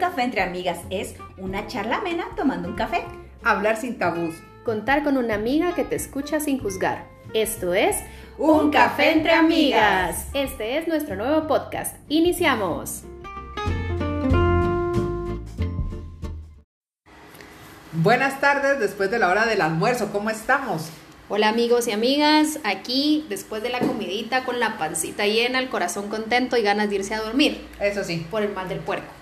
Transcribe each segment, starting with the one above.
café entre amigas es una charla amena tomando un café. Hablar sin tabús. Contar con una amiga que te escucha sin juzgar. Esto es Un café entre amigas. Este es nuestro nuevo podcast. Iniciamos. Buenas tardes después de la hora del almuerzo. ¿Cómo estamos? Hola amigos y amigas, aquí después de la comidita con la pancita llena, el corazón contento y ganas de irse a dormir Eso sí, por el mal del puerco.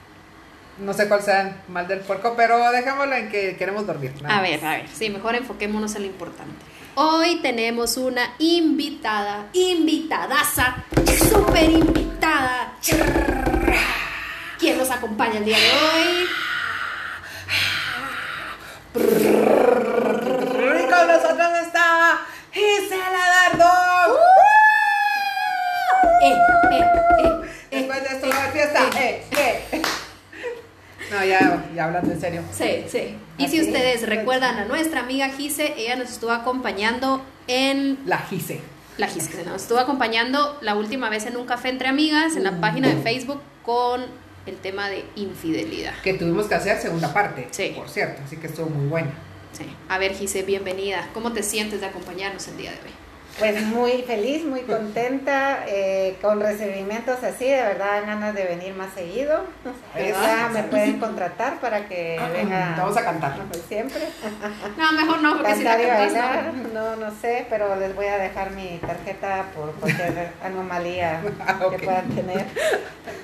No sé cuál sea el mal del puerco, pero dejémoslo en que queremos dormir. A ver, a ver, sí, mejor enfoquémonos en lo importante. Hoy tenemos una invitada, invitadaza, súper invitada. ¿Quién nos acompaña el día de hoy? Y con nosotros está Gisela Dardo. Eh, eh, eh, Después de esto fiesta. No, ya, ya hablando en serio. Sí, sí. Y si ustedes es. recuerdan a nuestra amiga Gise, ella nos estuvo acompañando en La Gise. la Gise, nos estuvo acompañando la última vez en un café entre amigas en la página de Facebook con el tema de infidelidad. Que tuvimos que hacer segunda parte. Sí. Por cierto, así que estuvo muy buena. Sí. A ver, Gise, bienvenida. ¿Cómo te sientes de acompañarnos el día de hoy? Pues muy feliz, muy contenta, eh, con recibimientos así, de verdad ganas de venir más seguido. Ya me pueden contratar para que venga Vamos a cantar. pues, siempre. No, mejor no, porque si la Cantar y cantas, bailar, no. no, no sé, pero les voy a dejar mi tarjeta por cualquier anomalía Ah, que puedan tener.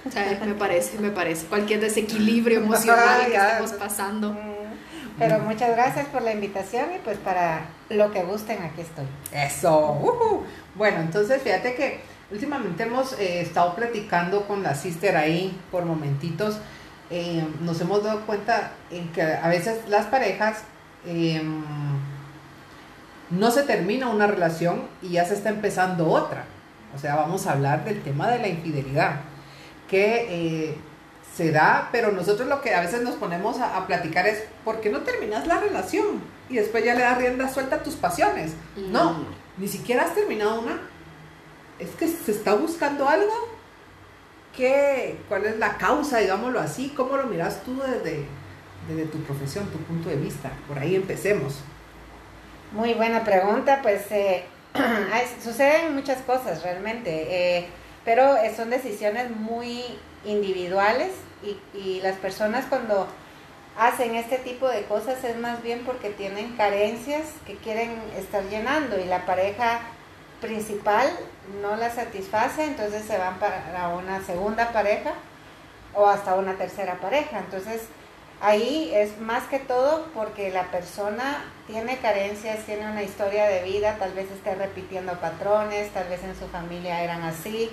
O sea, me parece, me parece. Cualquier desequilibrio emocional que estemos pasando. Mm, Pero muchas gracias por la invitación y pues para lo que gusten aquí estoy. Eso. ujú. Bueno, entonces fíjate que últimamente hemos eh, estado platicando con la sister ahí por momentitos. Eh, nos hemos dado cuenta en que a veces las parejas eh, no se termina una relación y ya se está empezando otra. O sea, vamos a hablar del tema de la infidelidad, que eh, se da, pero nosotros lo que a veces nos ponemos a, a platicar es, ¿por qué no terminas la relación? Y después ya le das rienda suelta a tus pasiones. No, Mm. ni siquiera has terminado una. Es que se está buscando algo. ¿Qué, ¿Cuál es la causa, digámoslo así? ¿Cómo lo miras tú desde, desde tu profesión, tu punto de vista? Por ahí empecemos. Muy buena pregunta, pues eh, suceden muchas cosas realmente, eh, pero son decisiones muy individuales y, las personas cuando hacen este tipo de cosas es más bien porque tienen carencias que quieren estar llenando y la pareja principal no la satisface, entonces se van para una segunda pareja o hasta una tercera pareja. Entonces, ahí es más que todo porque la persona tiene carencias, tiene una historia de vida, tal vez esté repitiendo patrones, tal vez en su familia eran así,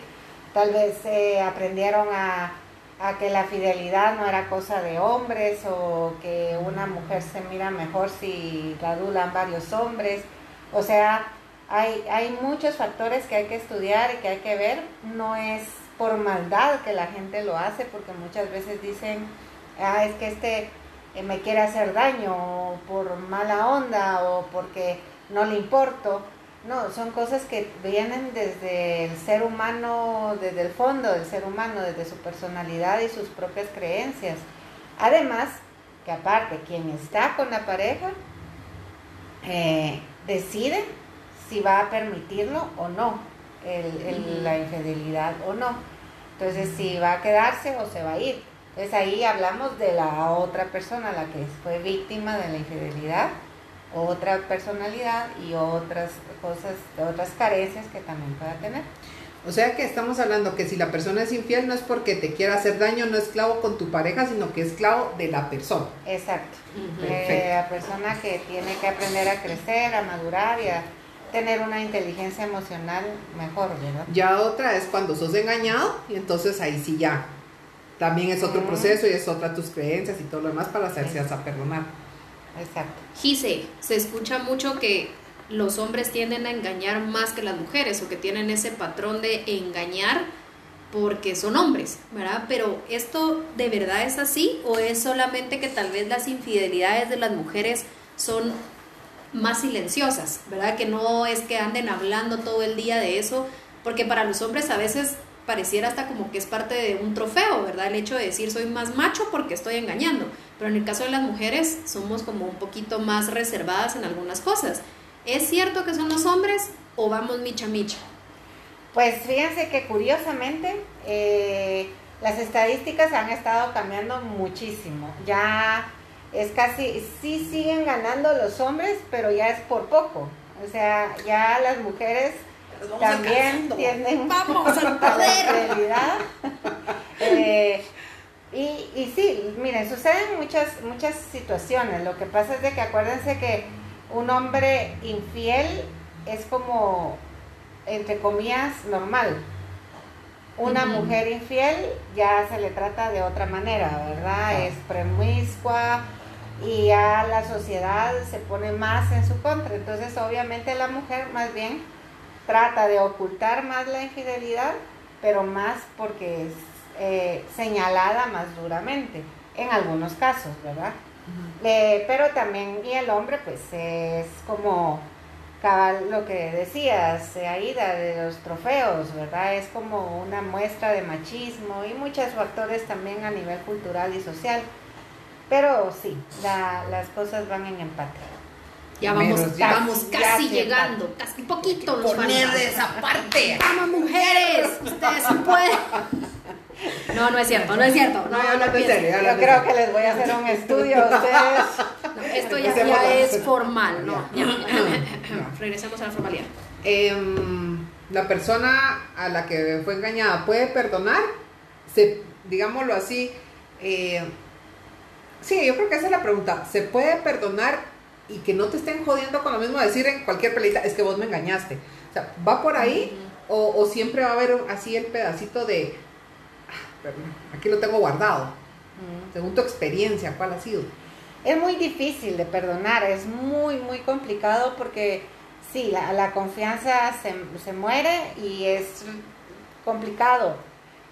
tal vez eh, aprendieron a, a que la fidelidad no era cosa de hombres o que una mujer se mira mejor si la adulan varios hombres. O sea, hay, hay muchos factores que hay que estudiar y que hay que ver. No es por maldad que la gente lo hace, porque muchas veces dicen, ah, es que este eh, me quiere hacer daño, o por mala onda, o porque no le importo. No, son cosas que vienen desde el ser humano, desde el fondo del ser humano, desde su personalidad y sus propias creencias. Además, que aparte, quien está con la pareja eh, decide si va a permitirlo o no, el- la infidelidad o no. Entonces, si va a quedarse o se va a ir. Entonces, ahí hablamos de la otra persona, la que fue víctima de la infidelidad, otra personalidad y otras cosas, otras carencias que también pueda tener. O sea que estamos hablando que si la persona es infiel no es porque te quiera hacer daño, no es esclavo con tu pareja, sino que es esclavo de la persona. Exacto. Eh, Perfecto. la persona que tiene que aprender a crecer, a madurar y a tener una inteligencia emocional mejor, ¿verdad? Ya otra es cuando sos engañado y entonces ahí sí ya. También es otro proceso y es otra tus creencias y todo lo demás para hacerse hasta perdonar. Exacto. Gise, se escucha mucho que los hombres tienden a engañar más que las mujeres o que tienen ese patrón de engañar porque son hombres, ¿verdad? Pero ¿esto de verdad es así o es solamente que tal vez las infidelidades de las mujeres son más silenciosas, ¿verdad? Que no es que anden hablando todo el día de eso, porque para los hombres a veces pareciera hasta como que es parte de un trofeo, ¿verdad? El hecho de decir soy más macho porque estoy engañando. Pero en el caso de las mujeres somos como un poquito más reservadas en algunas cosas. ¿Es cierto que son los hombres o vamos micha micha? Pues fíjense que curiosamente eh, las estadísticas han estado cambiando muchísimo. Ya es casi, sí siguen ganando los hombres, pero ya es por poco. O sea, ya las mujeres también tienen Vamos al poder. Eh, y, y sí, miren, suceden muchas, muchas situaciones. Lo que pasa es de que acuérdense que un hombre infiel es como, entre comillas, normal. Una mujer infiel ya se le trata de otra manera, ¿verdad? Es promiscua y ya la sociedad se pone más en su contra. Entonces, obviamente la mujer más bien trata de ocultar más la infidelidad, pero más porque es eh, señalada más duramente, en algunos casos, ¿verdad? Eh, pero también, y el hombre, pues es como cabal lo que decías, Aida, de los trofeos, ¿verdad? Es como una muestra de machismo y muchos factores también a nivel cultural y social. Pero sí, la- las cosas van en empate. Ya vamos, Menos ya vamos Ya casi llegando, casi poquito nos Poner falta. de esa parte. Vamos mujeres, ustedes sí pueden. No, no es cierto, no es cierto. No, No, no, serio, Yo creo que les voy a hacer un estudio a ustedes. No, esto ya, es formal, no. No. Regresemos a la formalidad. Em, la persona a la que fue engañada puede perdonar, se, digámoslo así. eh, sí, yo creo que esa es la pregunta. ¿Se puede perdonar y que no te estén jodiendo con lo mismo de decir en cualquier pelita, es que vos me engañaste? O sea, ¿va por ahí? o, o siempre va a haber así el pedacito de, "Ah, perdón, aquí lo tengo guardado? Según tu experiencia, ¿cuál ha sido? Es muy difícil de perdonar, es muy, muy complicado porque sí, la, la confianza se, se muere y es complicado.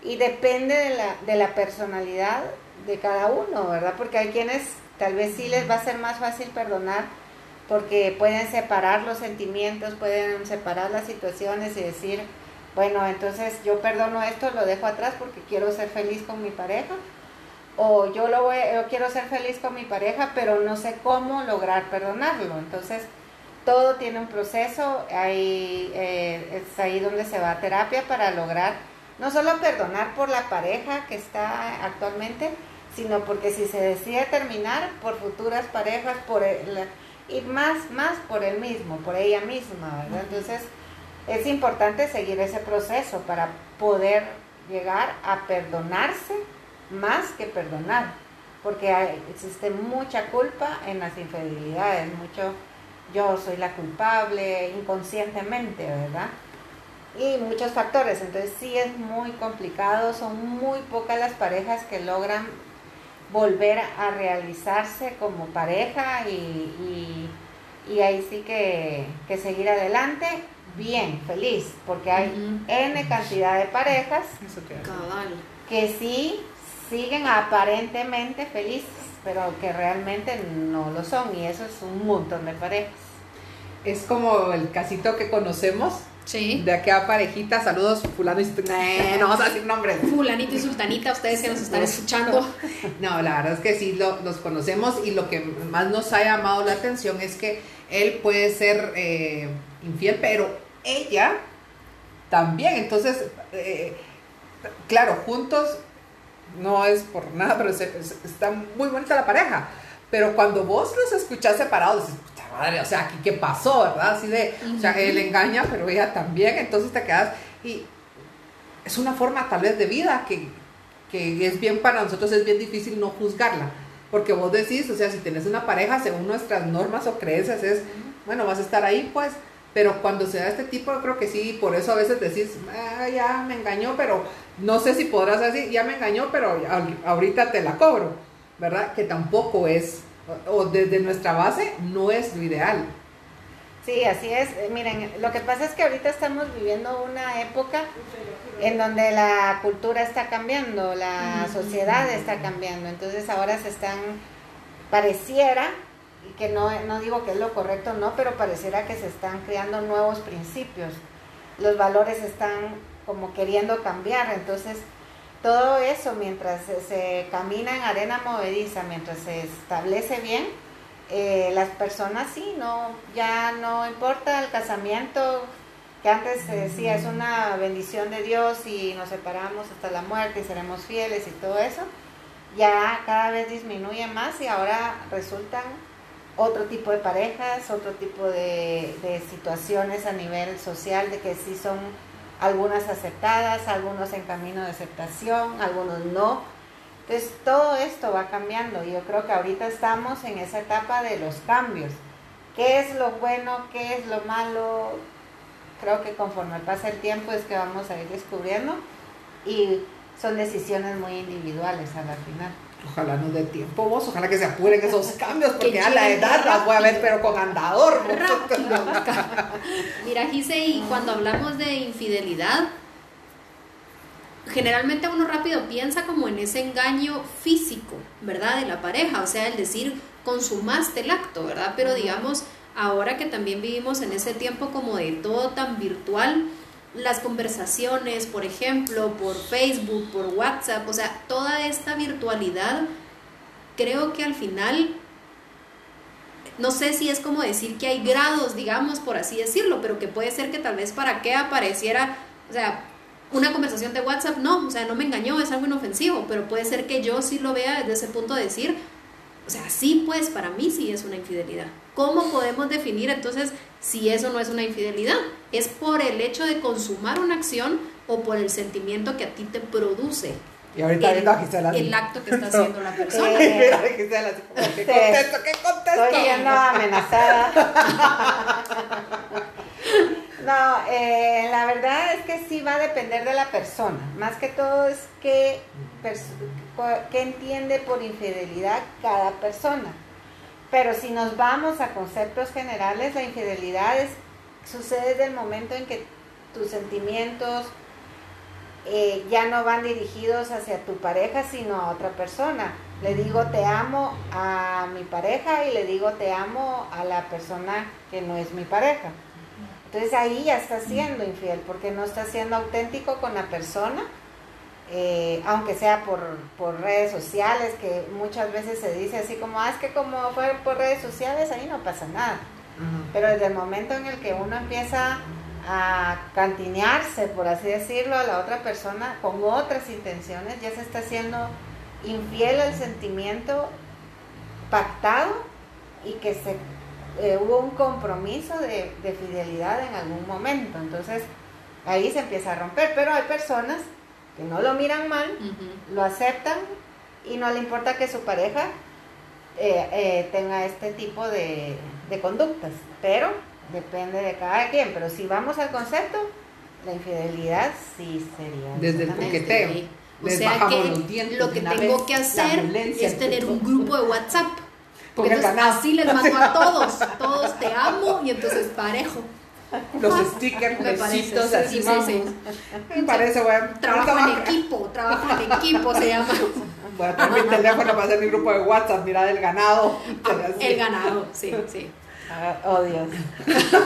Y depende de la, de la personalidad de cada uno, ¿verdad? Porque hay quienes tal vez sí les va a ser más fácil perdonar porque pueden separar los sentimientos, pueden separar las situaciones y decir, bueno, entonces yo perdono esto, lo dejo atrás porque quiero ser feliz con mi pareja o yo lo voy, quiero ser feliz con mi pareja, pero no sé cómo lograr perdonarlo. Entonces, todo tiene un proceso, ahí, eh, es ahí donde se va a terapia para lograr no solo perdonar por la pareja que está actualmente, sino porque si se decide terminar por futuras parejas, por el, y más, más por él mismo, por ella misma, ¿verdad? Entonces, es importante seguir ese proceso para poder llegar a perdonarse más que perdonar, porque hay- existe mucha culpa en las infidelidades, mucho yo soy la culpable inconscientemente, ¿verdad? Y muchos factores, entonces sí es muy complicado, son muy pocas las parejas que logran volver a realizarse como pareja y, y- y ahí sí que, que seguir adelante bien, feliz, porque hay. N cantidad de parejas Eso que sí siguen aparentemente felices, pero que realmente no lo son y eso es un montón de parejas. Es como el casito que conocemos Sí. de aquella parejita, saludos fulano y Eh, no vamos a decir nombres. Fulanito y sultanita, ustedes que nos están escuchando. No, la verdad es que sí lo- los conocemos y lo que más nos ha llamado la atención es que él puede ser eh, infiel, pero ella también. Entonces, eh, claro, juntos no es por nada, pero se- se- está muy bonita la pareja. Pero cuando vos los escuchás separados, dices, "Puta madre, o sea, ¿aquí qué pasó, verdad? Así de, o sea, él engaña, pero ella también, entonces te quedas y es una forma tal vez de vida que, que es bien para nosotros, es bien difícil no juzgarla. Porque vos decís, o sea, si tenés una pareja, según nuestras normas o creencias, es, bueno, vas a estar ahí, pues. Pero cuando se da este tipo, yo creo que sí, por eso a veces decís, "Ah, ya me engañó, pero no sé si podrás decir, ya me engañó, pero ahor- ahorita te la cobro, ¿verdad? Que tampoco es, o desde nuestra base, no es lo ideal. Sí, así es. Eh, Miren, lo que pasa es que ahorita estamos viviendo una época en donde la cultura está cambiando, la sociedad está cambiando. Entonces ahora se están, pareciera, y que no, no digo que es lo correcto, no, pero pareciera que se están creando nuevos principios. Los valores están como queriendo cambiar. Entonces, todo eso mientras se, camina en arena movediza, mientras se establece bien, eh, las personas sí, no, ya no importa el casamiento, que antes se decía es una bendición de Dios y nos separamos hasta la muerte y seremos fieles y todo eso, ya cada vez disminuye más y ahora resultan otro tipo de parejas, otro tipo de, de situaciones a nivel social de que sí son algunas aceptadas, algunos en camino de aceptación, algunos no. Entonces todo esto va cambiando y yo creo que ahorita estamos en esa etapa de los cambios. ¿Qué es lo bueno? ¿Qué es lo malo? Creo que conforme pasa el tiempo es que vamos a ir descubriendo y son decisiones muy individuales a la final. Ojalá nos dé tiempo vos, ojalá que se apuren esos cambios, porque a la edad las voy a ver, pero con andador. Mira, Gise, y cuando hablamos de infidelidad, generalmente uno rápido piensa como en ese engaño físico, ¿verdad? De la pareja, o sea, el decir, consumaste el acto, ¿verdad? Pero digamos, ahora que también vivimos en ese tiempo como de todo tan virtual, las conversaciones, por ejemplo, por Facebook, por WhatsApp, o sea, toda esta virtualidad, creo que al final, no sé si es como decir que hay grados, digamos, por así decirlo, pero que puede ser que tal vez para qué apareciera, o sea, una conversación de WhatsApp, no, o sea, no me engañó, es algo inofensivo, pero puede ser que yo sí lo vea desde ese punto de decir, o sea, sí, pues para mí sí es una infidelidad. ¿Cómo podemos definir entonces si eso no es una infidelidad? ¿Es por el hecho de consumar una acción o por el sentimiento que a ti te produce? Y ahorita el, viendo el acto que está haciendo la persona. ¿qué contesto? ¿Qué contesto? Estoy yendo amenazada. No, eh, la verdad es que sí va a depender de la persona. Más que todo es que, que entiende por infidelidad cada persona. Pero si nos vamos a conceptos generales, la infidelidad sucede desde el momento en que tus sentimientos eh, ya no van dirigidos hacia tu pareja, sino a otra persona. Le digo te amo a mi pareja y le digo te amo a la persona que no es mi pareja. Entonces ahí ya está siendo infiel porque no está siendo auténtico con la persona, eh, aunque sea por, por, redes sociales, que muchas veces se dice así como, ah, es que como fue por redes sociales, ahí no pasa nada. Pero desde el momento en el que uno empieza a cantinearse, por así decirlo, a la otra persona con otras intenciones, ya se está haciendo infiel al sentimiento pactado y que se eh, hubo un compromiso de, fidelidad en algún momento. Entonces, ahí se empieza a romper. Pero hay personas que no lo miran mal, lo aceptan y no le importa que su pareja eh, eh, tenga este tipo de, conductas. Pero depende de cada quien. Pero si vamos al concepto, la infidelidad sí sería. Desde el coqueteo. O sea que lo que tengo que hacer es tener un grupo de WhatsApp así les mando a todos, todos te amo y entonces parejo. Los stickers, besitos, así sí, sí, Me parece, bueno. Trabajo en equipo, trabajo en equipo se llama. Voy a tener mi teléfono para hacer mi grupo de WhatsApp, mira el ganado. El ganado, sí, sí. Ah, oh Dios.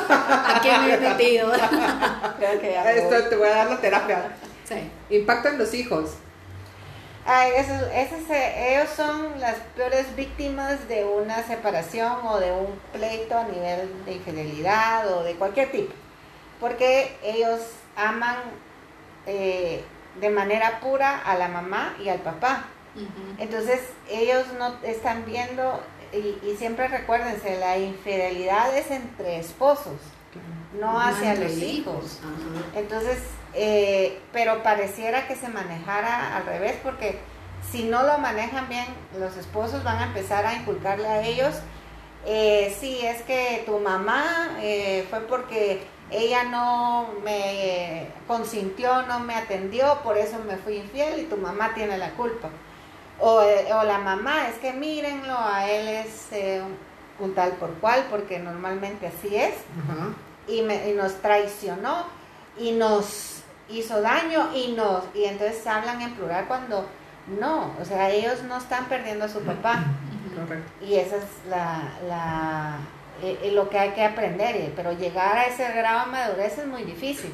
¿A qué me he metido? Creo que ya Esto te voy a dar la terapia. Sí. Impacto en los hijos. Ay, esos, ellos son las peores víctimas de una separación o de un pleito a nivel de infidelidad o de cualquier tipo, porque ellos aman eh, de manera pura a la mamá y al papá. Entonces ellos no están viendo, y, siempre recuérdense, la infidelidad es entre esposos, no hacia los hijos. Entonces eh, pero pareciera que se manejara al revés porque si no lo manejan bien, los esposos van a empezar a inculcarle a ellos, eh, sí, es que tu mamá eh, fue porque ella no me consintió, no me atendió, por eso me fui infiel y tu mamá tiene la culpa. O, la mamá, es que mírenlo, a él es un tal por cual, porque normalmente así es, y, me, y nos traicionó y nos hizo daño y no, y entonces hablan en plural cuando no, o sea, ellos no están perdiendo a su papá. Y esa es la, la eh, eh, lo que hay que aprender, eh, pero llegar a ese grado de madurez es muy difícil.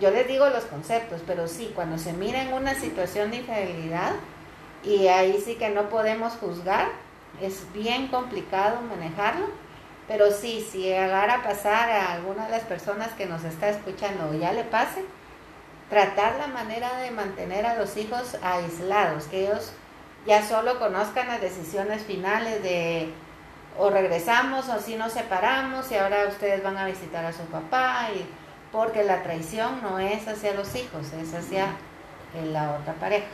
yo les digo los conceptos, pero sí, cuando se mira en una situación de infidelidad, y ahí sí que no podemos juzgar, es bien complicado manejarlo, pero sí, si llegara a pasar a alguna de las personas que nos está escuchando o ya le pase, tratar la manera de mantener a los hijos aislados, que ellos ya solo conozcan las decisiones finales de o regresamos o si nos separamos y ahora ustedes van a visitar a su papá y porque la traición no es hacia los hijos, es hacia la otra pareja.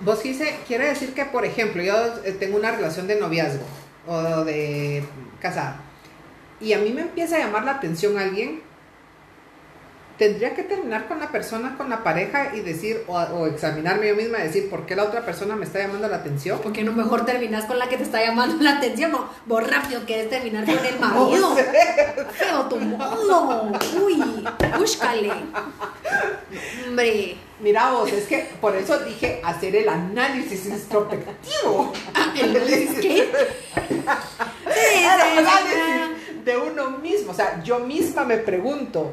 Vos quise, quiere decir que, por ejemplo, yo eh, tengo una relación de noviazgo o de casada y a mí me empieza a llamar la atención alguien tendría que terminar con la persona, con la pareja y decir, o, examinarme yo misma y decir, ¿por qué la otra persona me está llamando la atención? Porque no mejor terminas con la que te está llamando la atención, no, vos rápido quieres terminar con el marido. Feo tu modo. Uy, búscale. Hombre. Mira vos, es que por eso dije hacer el análisis introspectivo. ¿El análisis qué? Sí, el análisis de uno mismo. O sea, yo misma me pregunto,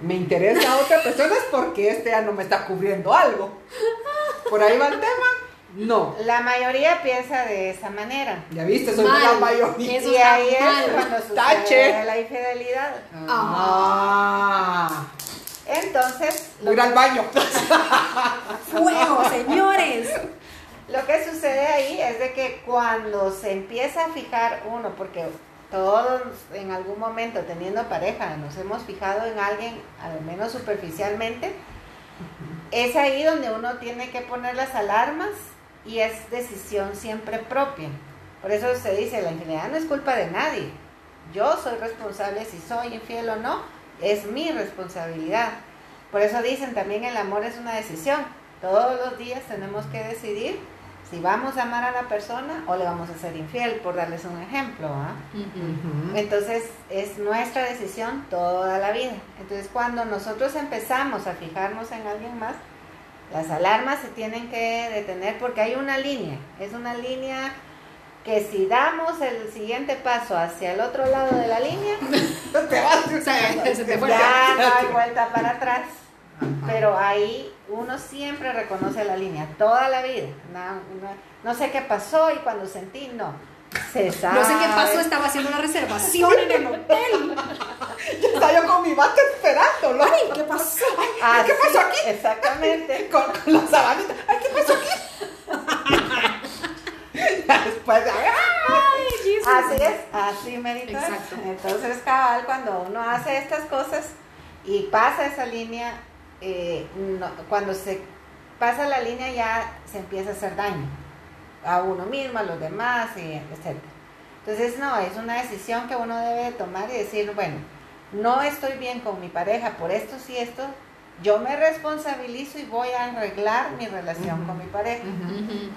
me interesa a otra persona es porque este ya no me está cubriendo algo. Por ahí va el tema. No. La mayoría piensa de esa manera. Ya viste, soy la mayoría. y ahí es cuando sucede la infidelidad. Ah. Entonces. Voy al baño. Fuego, señores. Lo que sucede ahí es de que cuando se empieza a fijar uno, porque todos en algún momento teniendo pareja nos hemos fijado en alguien, al menos superficialmente, es ahí donde uno tiene que poner las alarmas y es decisión siempre propia. Por eso se dice, la infidelidad no es culpa de nadie. Yo soy responsable si soy infiel o no, es mi responsabilidad. Por eso dicen también el amor es una decisión. Todos los días tenemos que decidir si vamos a amar a la persona o le vamos a ser infiel, por darles un ejemplo. ¿ah? Entonces es nuestra decisión toda la vida. Entonces cuando nosotros empezamos a fijarnos en alguien más, las alarmas se tienen que detener porque hay una línea, es una línea que si damos el siguiente paso hacia el otro lado de la línea, ya no hay vuelta para atrás. Pero ahí uno siempre reconoce la línea, toda la vida. No, sé qué pasó y cuando sentí, no. Se sabe. No sé qué pasó, estaba haciendo una reservación en el hotel. ya estaba yo con mi bate. Ay, ¿qué pasó? ¿Qué pasó aquí? Exactamente. con, la sabanita. Ay, ¿qué pasó aquí? Después de... Ay, así es, así medito. Exacto. Entonces, cabal, cuando uno hace estas cosas y pasa esa línea, eh, cuando se pasa la línea ya se empieza a hacer daño a uno mismo, a los demás, y etc. Entonces, no, es una decisión que uno debe tomar y decir, bueno, no estoy bien con mi pareja por esto y esto, yo me responsabilizo y voy a arreglar mi relación con mi pareja.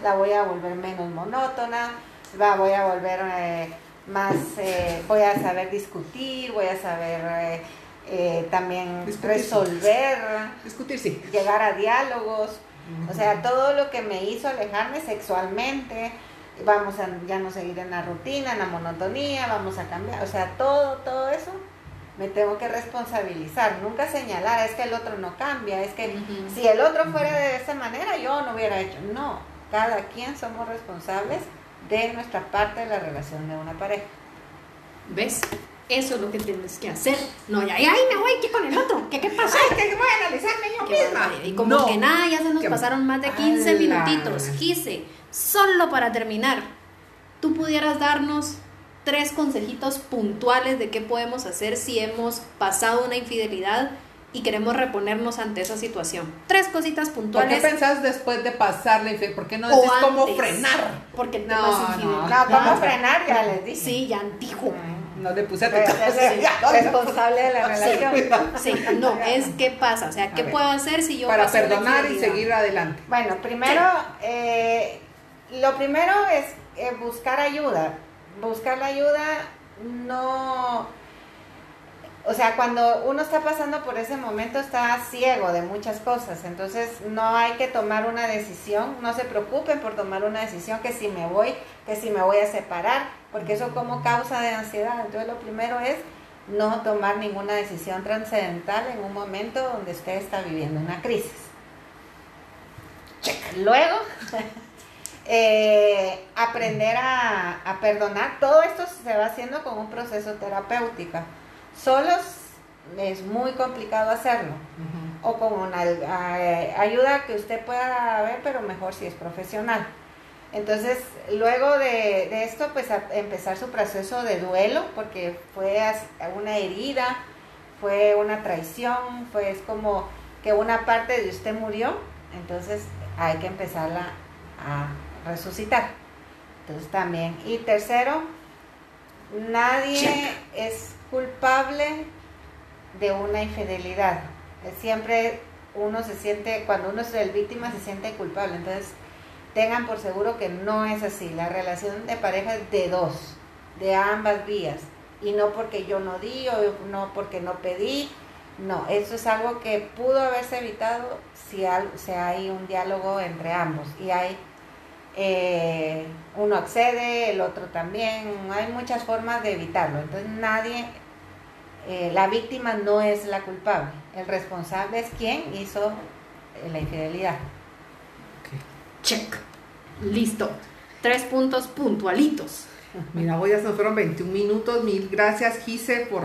La voy a volver menos monótona, la voy a volver eh, más, eh, voy a saber discutir, voy a saber eh, también resolver, discutir, sí. llegar a diálogos, o sea, todo lo que me hizo alejarme sexualmente, vamos a ya no seguir en la rutina, en la monotonía, vamos a cambiar, o sea, todo, todo eso me tengo que responsabilizar, nunca señalar, es que el otro no cambia, es que si el otro fuera de esa manera yo no hubiera hecho, no, cada quien somos responsables de nuestra parte de la relación de una pareja. ¿Ves? Eso es lo que tienes que hacer. No, ya, ay, me voy aquí con el otro. ¿Qué, qué pasa? Ay, que voy a analizarme yo misma. Y como que nada, ya se nos pasaron más de 15 minutitos. Gise, solo para terminar, tú pudieras darnos tres consejitos puntuales de qué podemos hacer si hemos pasado una infidelidad y queremos reponernos ante esa situación. Tres cositas puntuales. ¿Por qué pensás después de pasar la infidelidad? ¿Por qué no decís cómo frenar? Porque no, no, no, cómo frenar ya les dije. Sí, ya antiguo. No le puse a responsable de la relación. Sí, no, es qué pasa, o sea, ¿qué puedo hacer si yo para perdonar y seguir adelante? Bueno, primero, eh, lo primero es eh, buscar ayuda. Buscar la ayuda no o sea, cuando uno está pasando por ese momento está ciego de muchas cosas, entonces no hay que tomar una decisión, no se preocupen por tomar una decisión que si me voy, que si me voy a separar, porque eso como causa de ansiedad. Entonces lo primero es no tomar ninguna decisión trascendental en un momento donde usted está viviendo una crisis. Luego, eh, aprender a, a perdonar. Todo esto se va haciendo con un proceso terapéutico. Solos es muy complicado hacerlo. O con una eh, ayuda que usted pueda ver, pero mejor si es profesional. Entonces, luego de, de esto, pues a empezar su proceso de duelo, porque fue una herida, fue una traición, fue es como que una parte de usted murió, entonces hay que empezarla a resucitar. Entonces también. Y tercero, nadie es culpable de una infidelidad. Siempre uno se siente, cuando uno es el víctima, se siente culpable. Entonces, tengan por seguro que no es así. La relación de pareja es de dos, de ambas vías. Y no porque yo no di o no porque no pedí. No, eso es algo que pudo haberse evitado si, al- si hay un diálogo entre ambos. Y hay, eh, uno accede, el otro también. Hay muchas formas de evitarlo. Entonces nadie, eh, la víctima no es la culpable. El responsable es quien hizo eh, la infidelidad. Check. Listo. Tres puntos puntualitos. Mira, hoy ya se nos fueron 21 minutos. Mil gracias, Gise, por,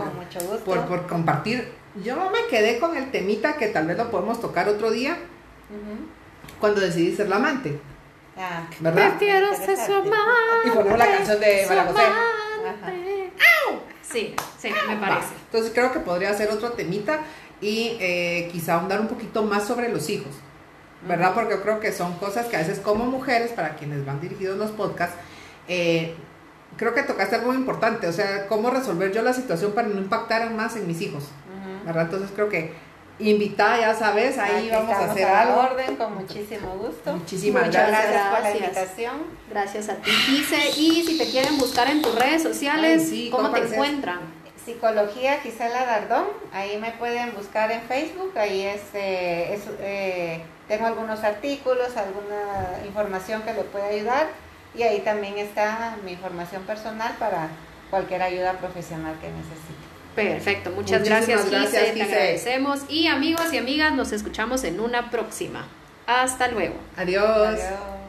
por, por compartir. Yo me quedé con el temita que tal vez lo podemos tocar otro día cuando decidí ser la amante, Ah, ¿verdad? Prefiero ser su Interesante. Y ponemos la canción de María José. amante. Sí, sí, me Va. parece. Entonces creo que podría ser otro temita y eh, quizá ahondar un poquito más sobre los hijos, ¿verdad? Porque yo creo que son cosas que a veces como mujeres, para quienes van dirigidos los podcasts, eh, creo que tocaste algo muy importante, o sea, cómo resolver yo la situación para no impactar más en mis hijos. ¿verdad? Entonces creo que invitada, ya sabes, ahí Aquí vamos a hacer la algo. orden con muchísimo gusto. Muchísimas Muchas gracias. gracias por la Gracias. invitación. Gracias a ti, Gise. Y si te quieren buscar en tus redes sociales, Ay, sí, ¿cómo ¿cómo te encuentran? Psicología Gisela Dardón, ahí me pueden buscar en Facebook, ahí es, eh, es, eh, tengo algunos artículos, alguna información que le puede ayudar y ahí también está mi información personal para cualquier ayuda profesional que necesite. Perfecto, muchas Muchísimas gracias, Gise, gracias, te agradecemos. Y amigos y amigas, nos escuchamos en una próxima. Hasta luego. Adiós. Adiós.